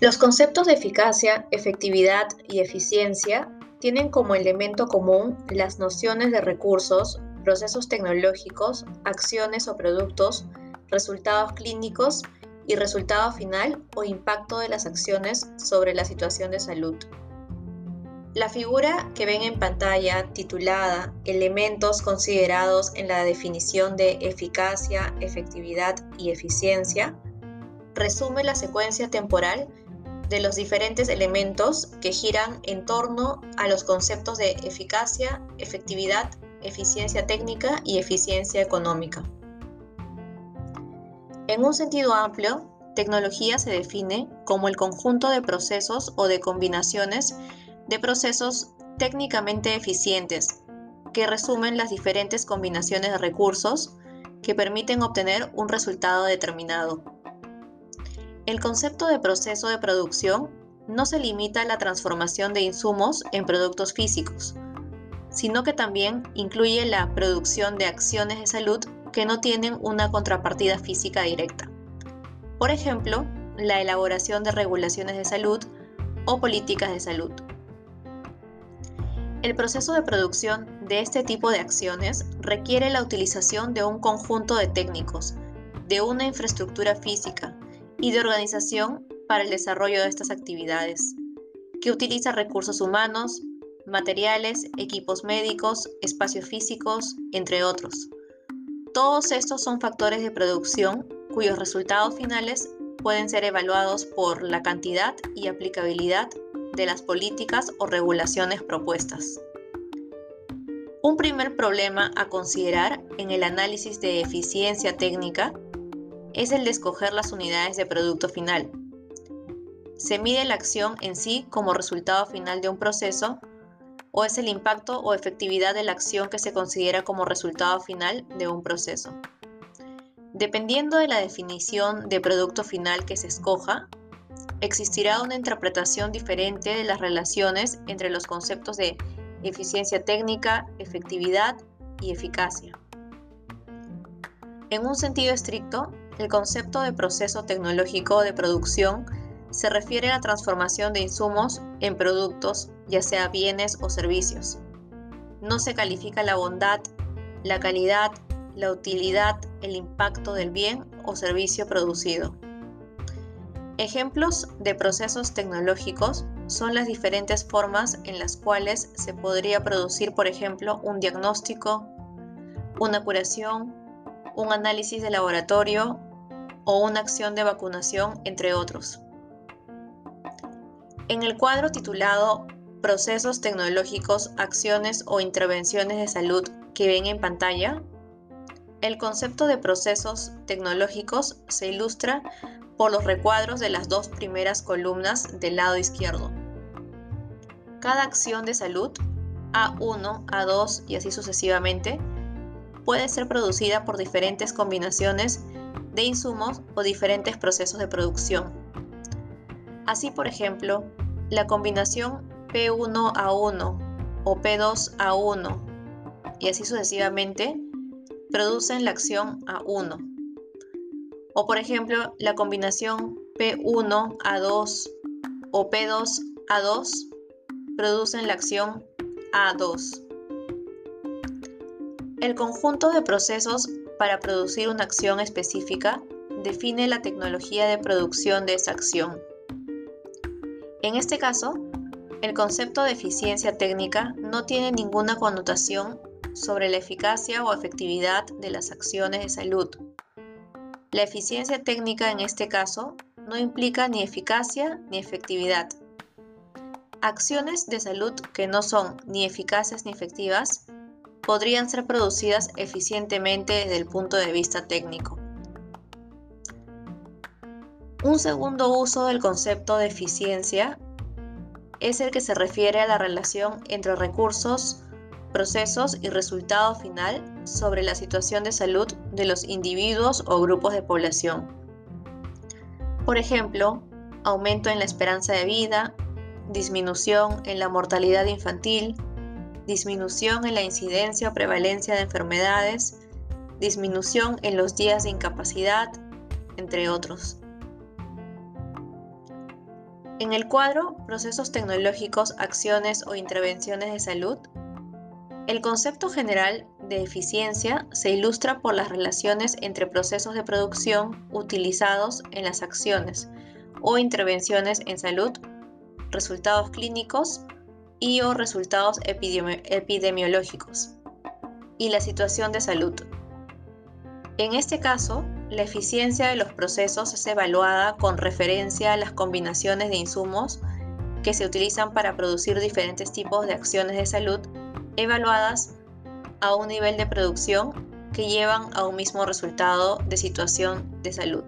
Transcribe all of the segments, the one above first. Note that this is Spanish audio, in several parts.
Los conceptos de eficacia, efectividad y eficiencia tienen como elemento común las nociones de recursos, procesos tecnológicos, acciones o productos, resultados clínicos y resultado final o impacto de las acciones sobre la situación de salud. La figura que ven en pantalla titulada Elementos considerados en la definición de eficacia, efectividad y eficiencia resume la secuencia temporal de los diferentes elementos que giran en torno a los conceptos de eficacia, efectividad, eficiencia técnica y eficiencia económica. En un sentido amplio, tecnología se define como el conjunto de procesos o de combinaciones de procesos técnicamente eficientes que resumen las diferentes combinaciones de recursos que permiten obtener un resultado determinado. El concepto de proceso de producción no se limita a la transformación de insumos en productos físicos, sino que también incluye la producción de acciones de salud que no tienen una contrapartida física directa. Por ejemplo, la elaboración de regulaciones de salud o políticas de salud. El proceso de producción de este tipo de acciones requiere la utilización de un conjunto de técnicos, de una infraestructura física y de organización para el desarrollo de estas actividades, que utiliza recursos humanos, materiales, equipos médicos, espacios físicos, entre otros. Todos estos son factores de producción cuyos resultados finales pueden ser evaluados por la cantidad y aplicabilidad de las políticas o regulaciones propuestas. Un primer problema a considerar en el análisis de eficiencia técnica es el de escoger las unidades de producto final. Se mide la acción en sí como resultado final de un proceso o es el impacto o efectividad de la acción que se considera como resultado final de un proceso. Dependiendo de la definición de producto final que se escoja, existirá una interpretación diferente de las relaciones entre los conceptos de eficiencia técnica, efectividad y eficacia. En un sentido estricto, el concepto de proceso tecnológico de producción se refiere a la transformación de insumos en productos, ya sea bienes o servicios. No se califica la bondad, la calidad, la utilidad, el impacto del bien o servicio producido. Ejemplos de procesos tecnológicos son las diferentes formas en las cuales se podría producir, por ejemplo, un diagnóstico, una curación, un análisis de laboratorio o una acción de vacunación, entre otros. En el cuadro titulado Procesos tecnológicos, acciones o intervenciones de salud que ven en pantalla, el concepto de procesos tecnológicos se ilustra por los recuadros de las dos primeras columnas del lado izquierdo. Cada acción de salud, A1, A2 y así sucesivamente, puede ser producida por diferentes combinaciones de insumos o diferentes procesos de producción. Así, por ejemplo, la combinación P1A1 o P2A1 y así sucesivamente producen la acción A1 o por ejemplo, la combinación P1A2 o P2A2 producen la acción A2. El conjunto de procesos para producir una acción específica define la tecnología de producción de esa acción. En este caso, el concepto de eficiencia técnica no tiene ninguna connotación sobre la eficacia o efectividad de las acciones de salud, la eficiencia técnica en este caso no implica ni eficacia ni efectividad. Acciones de salud que no son ni eficaces ni efectivas podrían ser producidas eficientemente desde el punto de vista técnico. Un segundo uso del concepto de eficiencia es el que se refiere a la relación entre recursos, procesos y resultado final sobre la situación de salud de los individuos o grupos de población. Por ejemplo, aumento en la esperanza de vida, disminución en la mortalidad infantil, disminución en la incidencia o prevalencia de enfermedades, disminución en los días de incapacidad, entre otros. En el cuadro Procesos tecnológicos, acciones o intervenciones de salud, el concepto general de eficiencia se ilustra por las relaciones entre procesos de producción utilizados en las acciones o intervenciones en salud, resultados clínicos y o resultados epidemiológicos y la situación de salud. En este caso, la eficiencia de los procesos es evaluada con referencia a las combinaciones de insumos que se utilizan para producir diferentes tipos de acciones de salud evaluadas a un nivel de producción que llevan a un mismo resultado de situación de salud.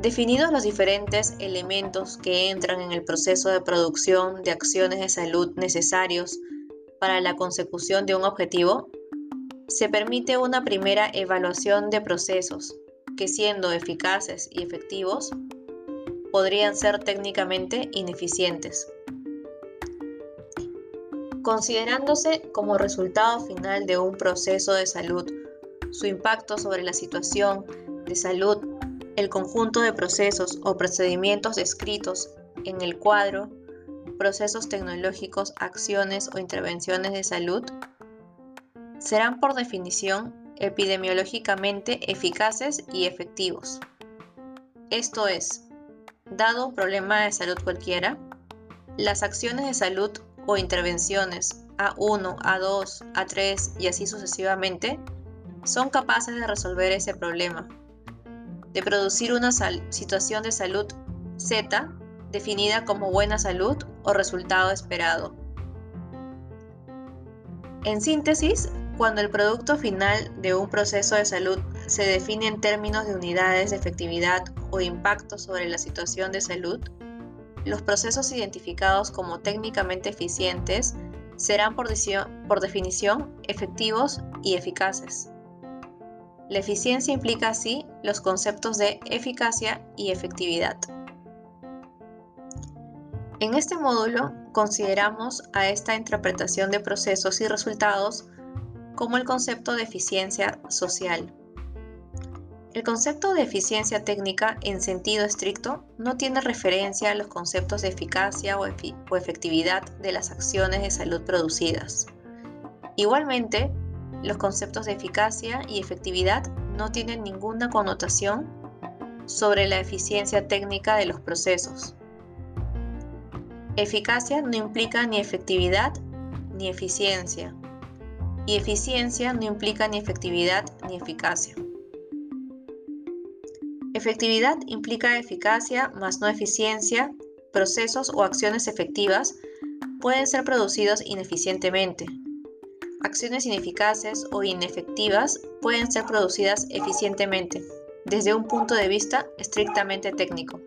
Definidos los diferentes elementos que entran en el proceso de producción de acciones de salud necesarios para la consecución de un objetivo, se permite una primera evaluación de procesos que siendo eficaces y efectivos, podrían ser técnicamente ineficientes. Considerándose como resultado final de un proceso de salud, su impacto sobre la situación de salud, el conjunto de procesos o procedimientos descritos en el cuadro, procesos tecnológicos, acciones o intervenciones de salud, serán por definición epidemiológicamente eficaces y efectivos. Esto es, dado un problema de salud cualquiera, las acciones de salud o intervenciones A1, A2, A3 y así sucesivamente son capaces de resolver ese problema, de producir una situación de salud Z definida como buena salud o resultado esperado. En síntesis, cuando el producto final de un proceso de salud se define en términos de unidades de efectividad o impacto sobre la situación de salud, los procesos identificados como técnicamente eficientes serán por, por definición efectivos y eficaces. La eficiencia implica así los conceptos de eficacia y efectividad. En este módulo consideramos a esta interpretación de procesos y resultados como el concepto de eficiencia social. El concepto de eficiencia técnica en sentido estricto no tiene referencia a los conceptos de eficacia o, efectividad de las acciones de salud producidas. Igualmente, los conceptos de eficacia y efectividad no tienen ninguna connotación sobre la eficiencia técnica de los procesos. Eficacia no implica ni efectividad ni eficiencia, y eficiencia no implica ni efectividad ni eficacia. Efectividad implica eficacia más no eficiencia, procesos o acciones efectivas pueden ser producidos ineficientemente. Acciones ineficaces o inefectivas pueden ser producidas eficientemente, desde un punto de vista estrictamente técnico.